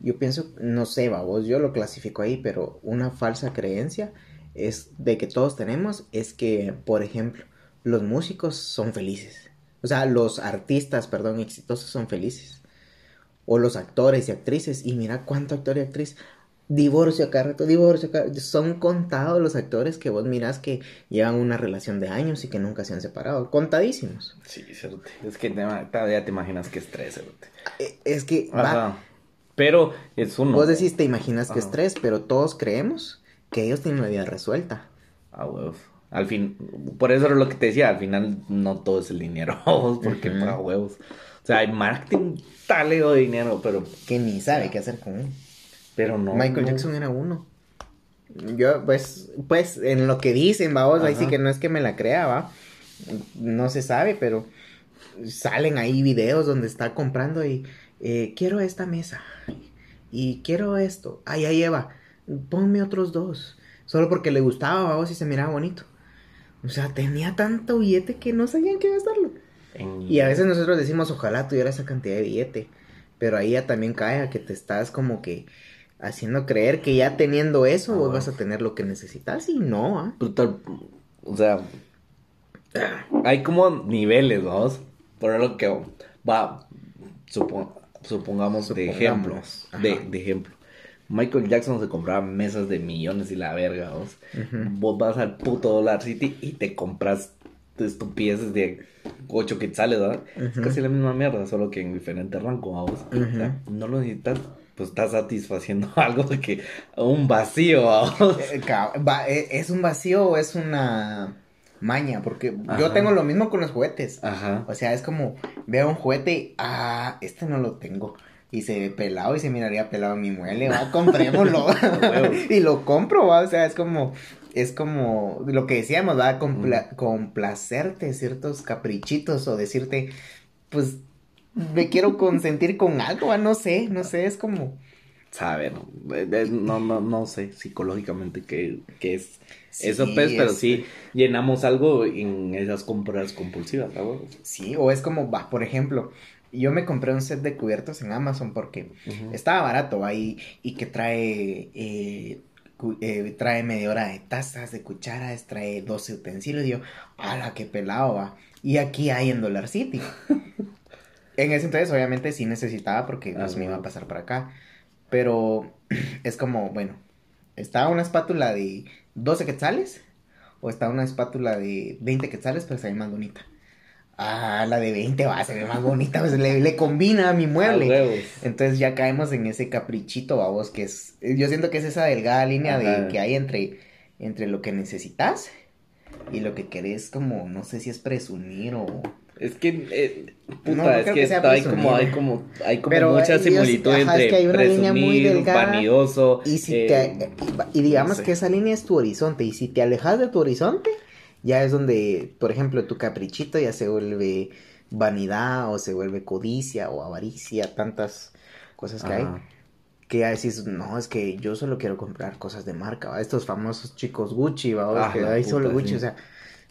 Yo pienso, no sé, va, vos, yo lo clasifico ahí, pero una falsa creencia es de que todos tenemos, es que, por ejemplo, los músicos son felices. O sea, los artistas, perdón, exitosos son felices. O los actores y actrices. Y mira cuánto actor y actriz. Divorcio acá rato, divorcio acá. Son contados los actores que vos mirás que llevan una relación de años y que nunca se han separado. Contadísimos. Sí, cierto. Es que todavía te imaginas que estrés, cerote. Eh, Es que va, Ajá. Pero es uno. Vos decís, te imaginas que Ajá. estrés, pero todos creemos que ellos tienen la vida resuelta. A huevos. Al fin, por eso era lo que te decía, al final no todo es el dinero, porque para huevos. O sea, hay marketing taleo de dinero, pero, Que ni sabe qué hacer con él. Pero no. Michael no. Jackson era uno. Yo, pues, pues, en lo que dicen, vamos, ahí sí que no es que me la crea, va. No se sabe, pero salen ahí videos donde está comprando y eh, quiero esta mesa y quiero esto. Ah, ya lleva, ponme otros dos. Solo porque le gustaba a vos y se miraba bonito. O sea, tenía tanto billete que no sabían qué gastarlo. Y a veces nosotros decimos, ojalá tuviera esa cantidad de billete. Pero ahí ya también cae a que te estás como que haciendo creer que ya teniendo eso vos vas a tener lo que necesitas y no. ¿ah? O sea, hay como niveles, vamos. Por lo que va, supongamos de ejemplo. De, de, ejemplo. Michael Jackson se compraba mesas de millones y la verga, vos. Vos vas al puto Dollar City y te compras estupideces de 8 quetzales, ¿verdad? Es casi la misma mierda, solo que en diferente rango, vamos. no lo necesitas, pues estás satisfaciendo algo de que un vacío. Eh, eh, ¿Es un vacío o es una maña? Porque yo tengo lo mismo con los juguetes. Ajá. O sea, es como, veo un juguete y, ah, este no lo tengo y se ve pelado y se miraría pelado mi mueble, va, comprémoslo. y lo compro, va, o sea, es como, es como lo que decíamos, va, Compla complacerte ciertos caprichitos o decirte, pues, me quiero consentir con algo, va, no sé, no sé, es como... Sabe, no, no, no, no sé psicológicamente qué, qué es eso, pues, pero sí llenamos algo en esas compras compulsivas, ¿verdad? Sí, o es como, va, por ejemplo, yo me compré un set de cubiertos en Amazon porque estaba barato ahí y que trae eh, eh, trae media hora de tazas, de cucharas, trae 12 utensilios. Y yo, ¡hala, qué pelado va! Y aquí hay en Dollar City. en ese entonces, obviamente, sí necesitaba porque pues, me iba a pasar para acá. Pero es como, bueno, está una espátula de 12 quetzales o está una espátula de 20 quetzales, pero se ve más bonita. Ah, la de 20 va, a ser más bonita, pues, le, combina a mi mueble. Entonces ya caemos en ese caprichito, vos, que es, yo siento que es esa delgada línea de que hay entre, entre lo que necesitas y lo que querés como, no sé si es presumir o... Es que, eh, puta, es que, hay como, hay como, hay como mucha similitud entre es que hay una línea muy delgada, vanidoso. Y si te, eh, y digamos que esa línea es tu horizonte, y si te alejas de tu horizonte, ya es donde, por ejemplo, tu caprichito ya se vuelve vanidad o se vuelve codicia o avaricia, tantas cosas que hay. Que ya decís, no, es que yo solo quiero comprar cosas de marca, estos famosos chicos Gucci, ¿va? que hay solo Gucci, o sea,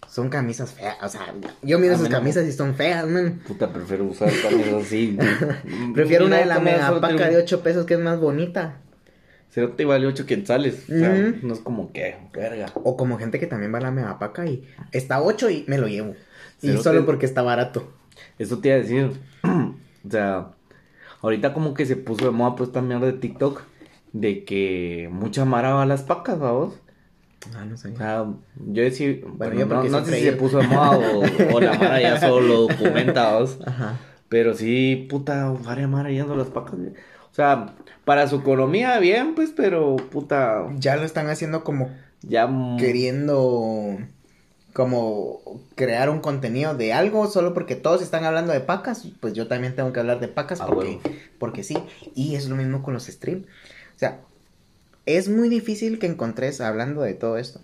son camisas feas, o sea, yo miro esas camisas y son feas, man. Puta, prefiero usar camisas así. prefiero una de la mega paca de 8 pesos que es más bonita. Si te vale 8 quetzales. O sea, no es como que, verga. O como gente que también va a la megapaca y está 8 y me lo llevo. y solo porque está barato. Eso te iba a decir. o sea, ahorita como que se puso de moda pues esta mierda de TikTok. De que mucha mara va a las pacas, vamos. Ah, no sé. O sea, yo decía, bueno, yo no, no sé si se puso de moda o, la mara ya solo lo documenta, Ajá. Pero sí, puta, varias mara yendo las pacas. O sea, para su economía bien, pues, pero puta. Ya lo están haciendo como. Ya. Queriendo. Como crear un contenido de algo solo porque todos están hablando de pacas, pues yo también tengo que hablar de pacas porque, porque sí. Y es lo mismo con los streams. O sea, es muy difícil que encontres, hablando de todo esto,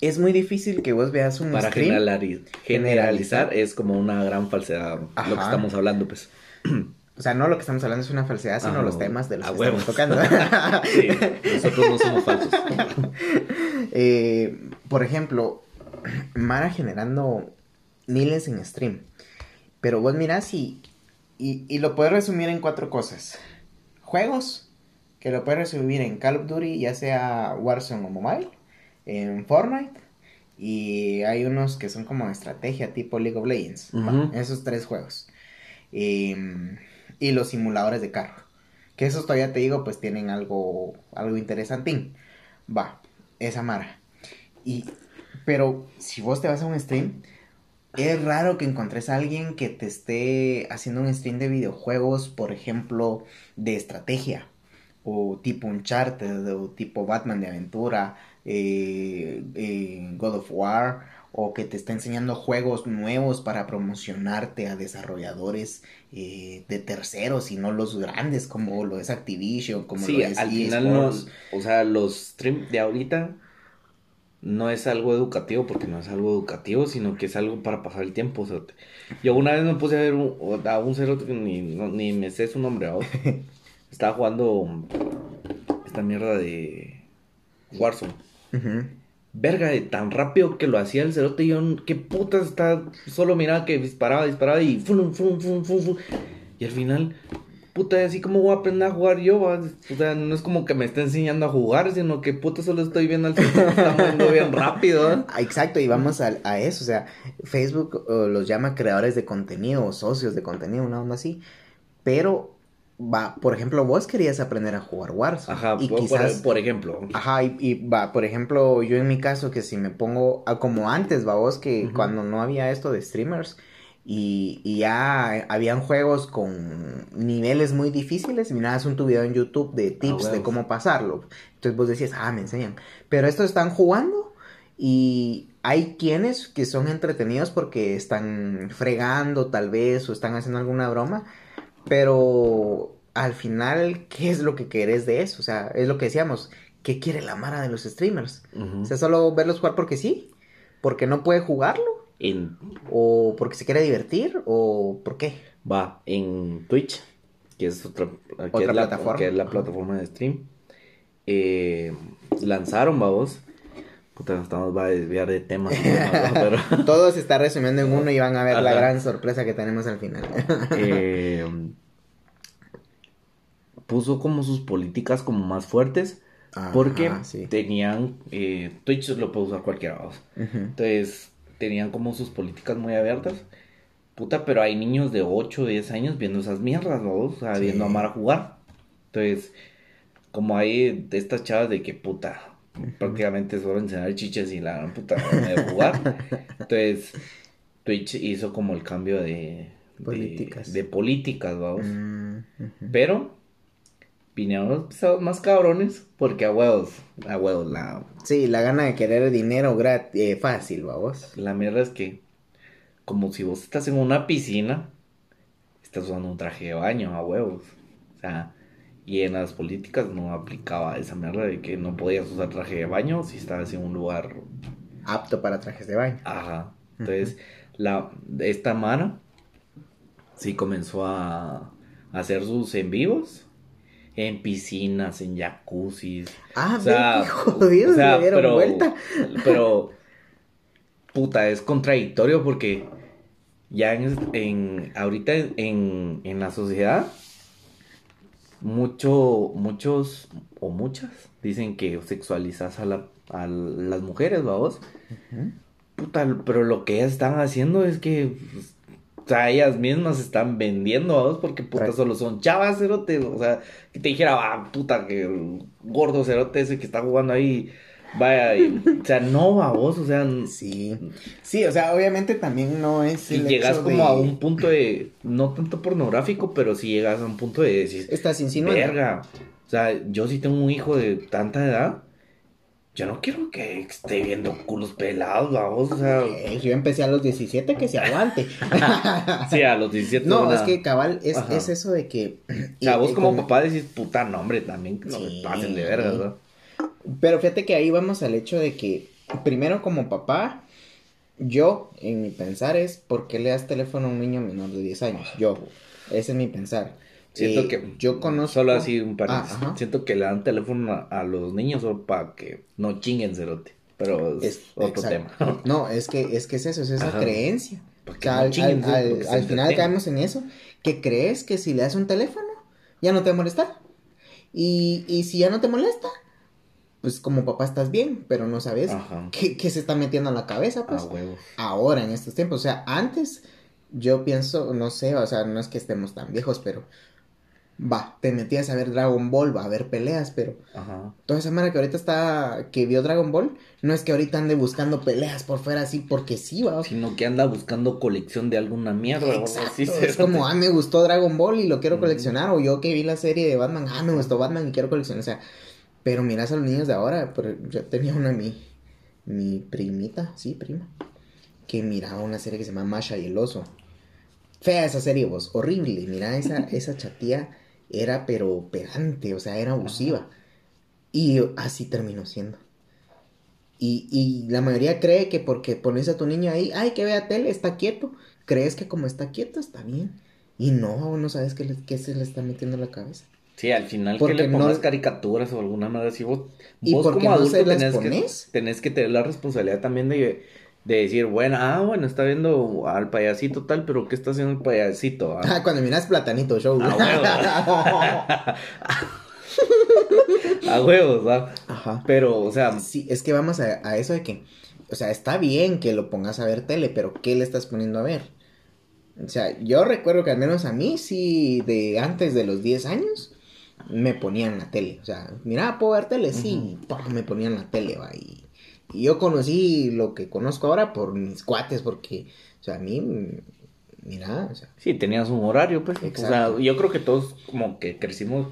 es muy difícil que vos veas un Para stream. Generalizar, generalizar es como una gran falsedad, lo que estamos hablando, pues. O sea, no lo que estamos hablando es una falsedad, sino los temas de los que estamos tocando. sí, nosotros no somos falsos. Eh, por ejemplo, Mara generando miles en stream. Pero vos mirás y, y, lo puedes resumir en cuatro cosas. Juegos, que lo puedes resumir en Call of Duty, ya sea Warzone o Mobile, en Fortnite, y hay unos que son como estrategia tipo League of Legends. esos tres juegos. Y los simuladores de carro. Que esos todavía te digo, pues tienen algo, algo interesantín. Va, esa mara. Y, pero si vos te vas a un stream, es raro que encontres a alguien que te esté haciendo un stream de videojuegos, por ejemplo, de estrategia. O tipo Uncharted, o tipo Batman de aventura, eh, eh, God of War o que te está enseñando juegos nuevos para promocionarte a desarrolladores eh, de terceros y no los grandes como lo es Activision, como lo es al final no, o sea, los streams de ahorita no es algo educativo porque no es algo educativo, sino que es algo para pasar el tiempo. Yo una vez me puse a ver un, a un cerote que ni, ni me sé su nombre ahora. Estaba jugando esta mierda de Warzone. Verga, de tan rápido que lo hacía el cerote, yo, qué putas está, solo miraba que disparaba, disparaba y fum, fum, fum, fum, Y al final, puta, así como voy a aprender a jugar yo, o sea, no es como que me esté enseñando a jugar, sino que puta solo estoy viendo al cerote está moviendo bien rápido. Ah, exacto, y vamos a, a, eso, o sea, Facebook los llama creadores de contenido o socios de contenido, una onda así, pero va, por ejemplo, vos querías aprender a jugar Warzone. Ajá, y por, quizás, por, ejemplo. Ajá, y, va, por ejemplo, yo en mi caso, que si me pongo a, como antes, va, vos, que cuando no había esto de streamers y, y, ya habían juegos con niveles muy difíciles, mirabas un tu video en YouTube de tips de cómo pasarlo. Entonces vos decías, ah, me enseñan. Pero estos están jugando y hay quienes que son entretenidos porque están fregando tal vez o están haciendo alguna broma pero al final, ¿qué es lo que querés de eso? O sea, es lo que decíamos, ¿qué quiere la Mara de los streamers? O sea, solo verlos jugar porque sí, porque no puede jugarlo. O porque se quiere divertir, o por qué. Va, en Twitch, que es otra, plataforma. que es la plataforma de stream. Eh, lanzaron, vamos. Puta, estamos va a desviar de temas. Todo se está resumiendo en uno y van a ver la gran sorpresa que tenemos al final. eh, puso como sus políticas como más fuertes. porque tenían, eh, Twitch lo puede usar cualquiera. Entonces, tenían como sus políticas muy abiertas. Puta, pero hay niños de 8 o 10 años viendo esas mierdas, ¿no? O sea, viendo a Mara jugar. Entonces, como hay de estas chavas de que puta, prácticamente solo enseñar chiches y la puta de jugar. Entonces, Twitch hizo como el cambio de políticas, de, políticas vamos. Mm, pero vinieron los más cabrones porque a huevos, a huevos la... Sí, la gana de querer dinero gratis, eh, fácil, vamos. La mierda es que, como si vos estás en una piscina, estás usando un traje de baño, a huevos. O sea, y en las políticas no aplicaba esa mierda de que no podías usar traje de baño si estabas en un lugar... Apto para trajes de baño. Ajá. Entonces, la, esta mano sí comenzó a hacer sus en vivos en piscinas, en jacuzzis. Ah, o sea, jodidos, o sea, pero, vuelta. pero, puta, es contradictorio porque ya en, en ahorita en, en, la sociedad, mucho, muchos o muchas dicen que sexualizas a, la, a las mujeres, vamos. Puta, pero lo que ellas están haciendo es que o sea, ellas mismas están vendiendo a vos porque puta solo son chavas, cerote. O sea, que te dijera, ah, puta, que gordo cerote ese que está jugando ahí. Vaya, o sea, no a vos, o sea. Sí. Sí, o sea, obviamente también no es. Y llegas como a un punto de. No tanto pornográfico, pero sí llegas a un punto de decir. Estás insinuando. Verga. O sea, yo sí tengo un hijo de tanta edad yo no quiero que esté viendo culos pelados, vamos, o sea... yo empecé a los 17, que se aguante. sí, a los 17. No, es que cabal, es, es, eso de que... O sea, vos como, papá decís, puta nombre también, que no me pasen de verga, ¿verdad? Pero fíjate que ahí vamos al hecho de que, primero como papá, yo, en mi pensar es, ¿por qué le das teléfono a un niño menor de 10 años? Yo, ese es mi pensar. Siento que yo conozco. Solo así un par ah, Siento que le dan teléfono a, los niños solo para que no chinguen cerote. Pero es, otro tema. No, es que, es que es eso, es esa creencia. al, final caemos en eso. Que crees que si le das un teléfono, ya no te va a molestar. Y, y si ya no te molesta, pues como papá estás bien, pero no sabes qué, se está metiendo en la cabeza, pues. Ahora, en estos tiempos. O sea, antes yo pienso, no sé, o sea, no es que estemos tan viejos, pero va, te metías a ver Dragon Ball, va a ver peleas, pero Ajá. toda esa manera que ahorita está, que vio Dragon Ball, no es que ahorita ande buscando peleas por fuera así porque sí, va. Sino que anda buscando colección de alguna mierda. Exacto, es como, ah, me gustó Dragon Ball y lo quiero coleccionar, o yo que vi la serie de Batman, ah, me gustó Batman y quiero coleccionar, o sea, pero miras a los niños de ahora, yo tenía una, mi, mi primita, sí, prima, que miraba una serie que se llama Masha y el oso. Fea esa serie, vos, horrible, mira esa, esa chatía era pero pedante, o sea, era abusiva. Y así terminó siendo. Y, y la mayoría cree que porque pones a tu niño ahí, ay, que vea tele, está quieto. Crees que como está quieto está bien. Y no, no sabes qué, le- qué se le está metiendo en la cabeza. Sí, al final Porque que le no- pongas caricaturas o alguna manera así, vos, ¿Y vos como no adulto tenés que, tenés que tener la responsabilidad también de, de decir, bueno, ah, bueno, está viendo al payasito tal, pero ¿qué está haciendo el payasito? ah? Ah, cuando miras Platanito Show. Ah, A huevos, ¿ah? Ajá. Pero, o sea, Sí, es que vamos a, a eso de que, o sea, está bien que lo pongas a ver tele, pero ¿qué le estás poniendo a ver? O sea, yo recuerdo que al menos a mí, sí, de antes de los 10 años, me ponían la tele. O sea, mira, ¿puedo ver tele? Sí, pa, me ponían la tele, va. Y, y yo conocí lo que conozco ahora por mis cuates, porque, o sea, a mí, mira, o sea, sí, tenías un horario, pues. Exacto. O sea, yo creo que todos como que crecimos,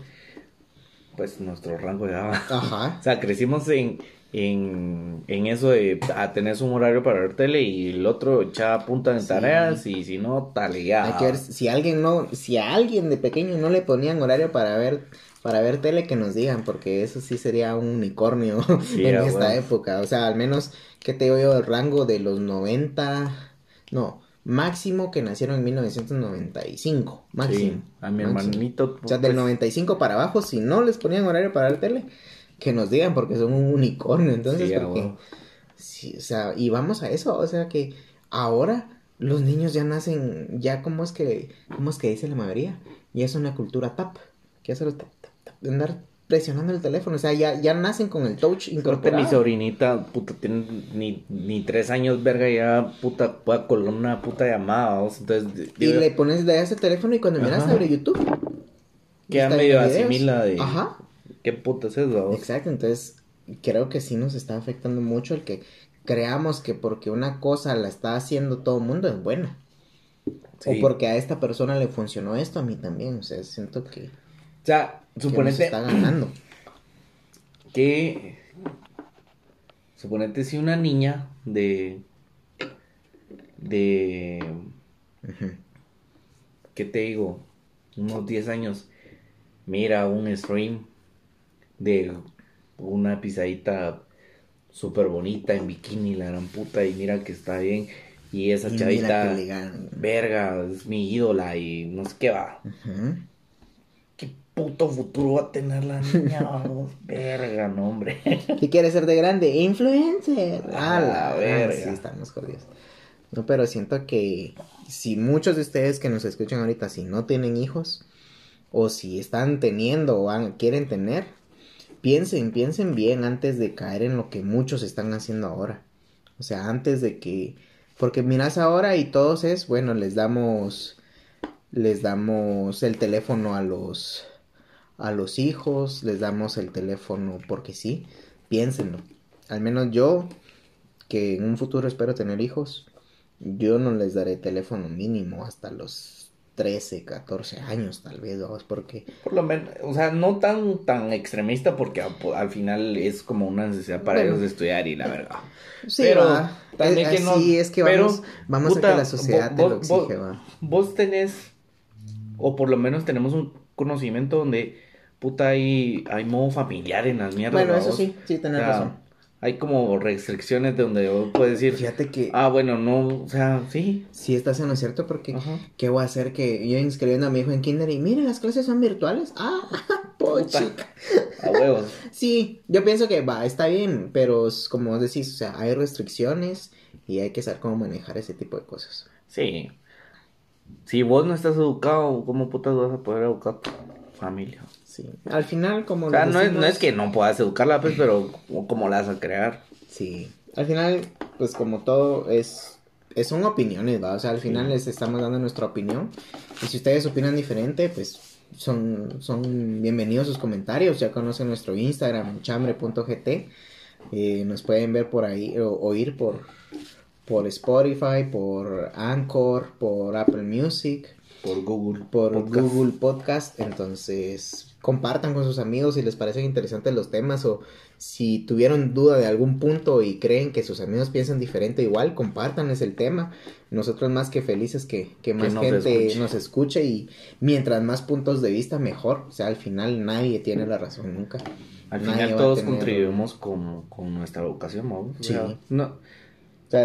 pues, nuestro rango de edad. ajá. O sea, crecimos en, en, en eso de a tener un horario para ver tele y el otro echaba punta en Sí. tareas y si no, taleaba. Que si alguien no, si a alguien de pequeño no le ponían horario para ver, para ver tele que nos digan, porque eso sí sería un unicornio Sí, en esta época. O sea, al menos, ¿qué te digo? El rango de los 90, no, máximo que nacieron en 1995, máximo. Sí, a mi máximo. hermanito. O sea, del pues, 95 para abajo, si no les ponían horario para ver tele, que nos digan, porque son un unicornio. Entonces, Sí, porque, sí, o sea, y vamos a eso, o sea que ahora los niños ya nacen, ya como es que, como es que dice la mayoría, ya es una cultura tap, que hacer tap, tap, tap, de andar presionando el teléfono, o sea, ya, ya nacen con el touch que mi incorporado. sobrinita, puta, tiene ni, ni tres años, verga, ya, puta, puede colgar una puta llamada, entonces, Y le pones de ese teléfono y cuando miras abre YouTube. queda medio asimila de, Ajá. ¿Qué puta es eso? vamos? Exacto, entonces creo que sí nos está afectando mucho el que creamos que porque una cosa la está haciendo todo el mundo es buena. Sí. O porque a esta persona le funcionó esto, a mí también. O sea, siento que, que O sea, nos suponete está ganando. que, suponete si una niña de, de. ¿qué te digo? Unos 10 años, mira un stream de una pisadita súper bonita en bikini, la gran puta, y mira que está bien. Y esa Y chavita, verga, es mi ídola y no sé qué va. ¿Qué puto futuro va a tener la niña? vamos? verga, no, hombre. ¿Qué quiere ser de grande? Influencer. A la Ah, verga. Sí, estamos jodidos. No, pero siento que si muchos de ustedes que nos escuchan ahorita, si no tienen hijos, o si están teniendo o van- quieren tener, piensen, piensen bien antes de caer en lo que muchos están haciendo ahora. O sea, antes de que, porque miras ahora y todos es, bueno, les damos, les damos el teléfono a los, a los hijos, les damos el teléfono porque sí, piénsenlo. Al menos yo, que en un futuro espero tener hijos, yo no les daré teléfono mínimo hasta los 13, 14 años tal vez, vamos, porque Por lo menos, o sea, no tan, tan extremista porque a- al final es como una necesidad para Bueno. ellos de estudiar y la verdad. sí, Pero va, también eh, que no- así es que pero, vamos, vamos puta, a que la sociedad te vos- lo vos- exige, va. Vos tenés, o por lo menos tenemos un conocimiento donde, puta, hay, hay modo familiar en las mierdas. Bueno, eso ¿vamos? sí, sí, tenés O sea, razón. Hay como restricciones de donde puedes decir, Fíjate que ah, bueno, no, o sea, sí. sí estás en lo cierto porque Ajá. ¿qué voy a hacer que yo inscribiendo a mi hijo en kinder y mire, las clases son virtuales? Ah, pochi. Puta, a huevos. Sí, yo pienso que va, está bien, pero como vos decís, o sea, hay restricciones y hay que saber cómo manejar ese tipo de cosas. Sí. Si vos no estás educado, ¿cómo putas vas a poder educar familia? Sí. Al final, como O sea, no es, no decimos- es que no puedas educarla, pues, pero ¿cómo- ¿cómo la vas a crear? Sí. Al final, pues como todo es, es son opiniones, ¿va? O sea, al final les estamos dando nuestra opinión. Y si ustedes opinan diferente, pues son, son bienvenidos sus comentarios. Ya conocen nuestro Instagram, chambre.gt. Eh, nos pueden ver por ahí o oír por, por Spotify, por Anchor, por Apple Music. Por Google. Por Google Podcast. Entonces, compartan con sus amigos si les parecen interesantes los temas o si tuvieron duda de algún punto y creen que sus amigos piensan diferente, igual compartanles el tema. Nosotros más que felices que, que más gente nos escuche y mientras más puntos de vista mejor. O sea, al final nadie tiene la razón nunca. Al final todos contribuimos con, nuestra educación, ¿no? sí. no,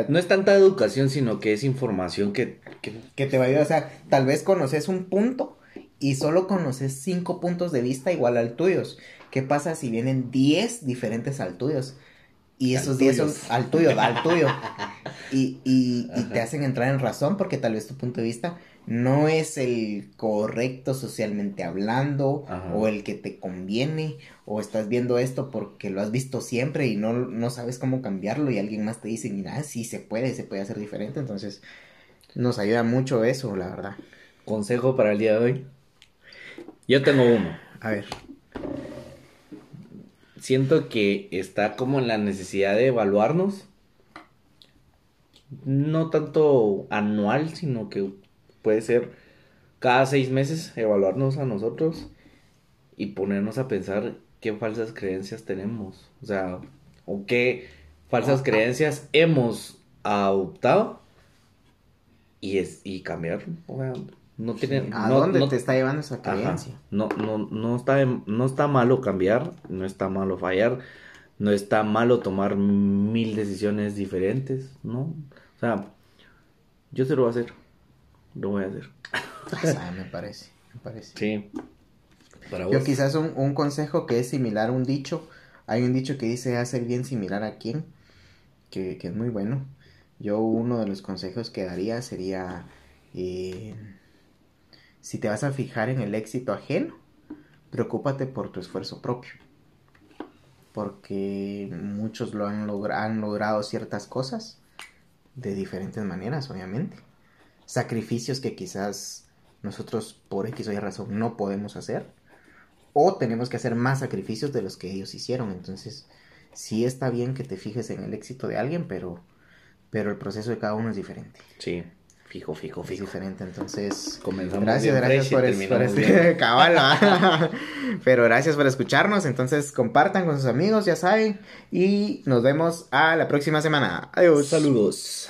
no es tanta educación, sino que es información que, que... te va a ayudar. O sea, tal vez conoces un punto y solo conoces cinco puntos de vista igual al tuyos. ¿Qué pasa si vienen 10 diferentes al tuyos? Y esos 10 son al tuyo, al tuyo. Y, y, te hacen entrar en razón porque tal vez tu punto de vista no es el correcto socialmente hablando o el que te conviene o estás viendo esto porque lo has visto siempre y no, no sabes cómo cambiarlo y alguien más te dice, mira, sí se puede, se puede hacer diferente. Entonces nos ayuda mucho eso, la verdad. Consejo para el día de hoy. Yo tengo uno. A ver siento que está como en la necesidad de evaluarnos. No tanto anual, sino que puede ser cada seis meses evaluarnos a nosotros y ponernos a pensar qué falsas creencias tenemos. O sea, o qué falsas creencias hemos adoptado y, es, y cambiar. No tiene, ¿A dónde te está llevando esa creencia? No, no, no, está, no está malo cambiar, no está malo fallar, no está malo tomar mil decisiones diferentes, ¿no? O sea, yo se lo voy a hacer, lo voy a hacer. me parece, me parece. Sí. Para Yo quizás un, un consejo que es similar a un dicho, hay un dicho que dice hacer bien similar a quién, que, que es muy bueno. Yo uno de los consejos que daría sería... Eh, si te vas a fijar en el éxito ajeno, preocúpate por tu esfuerzo propio. Porque muchos lo han, han logrado ciertas cosas de diferentes maneras, obviamente. Sacrificios que quizás nosotros por X o Y razón no podemos hacer. O tenemos que hacer más sacrificios de los que ellos hicieron. Entonces, sí está bien que te fijes en el éxito de alguien, pero, pero el proceso de cada uno es diferente. Sí. Fijo, fijo, fijo. diferente, entonces. Comenzamos gracias, gracias por, este Pero gracias por escucharnos. Entonces, compartan con sus amigos, ya saben. Y nos vemos a la próxima semana. Adiós. Saludos.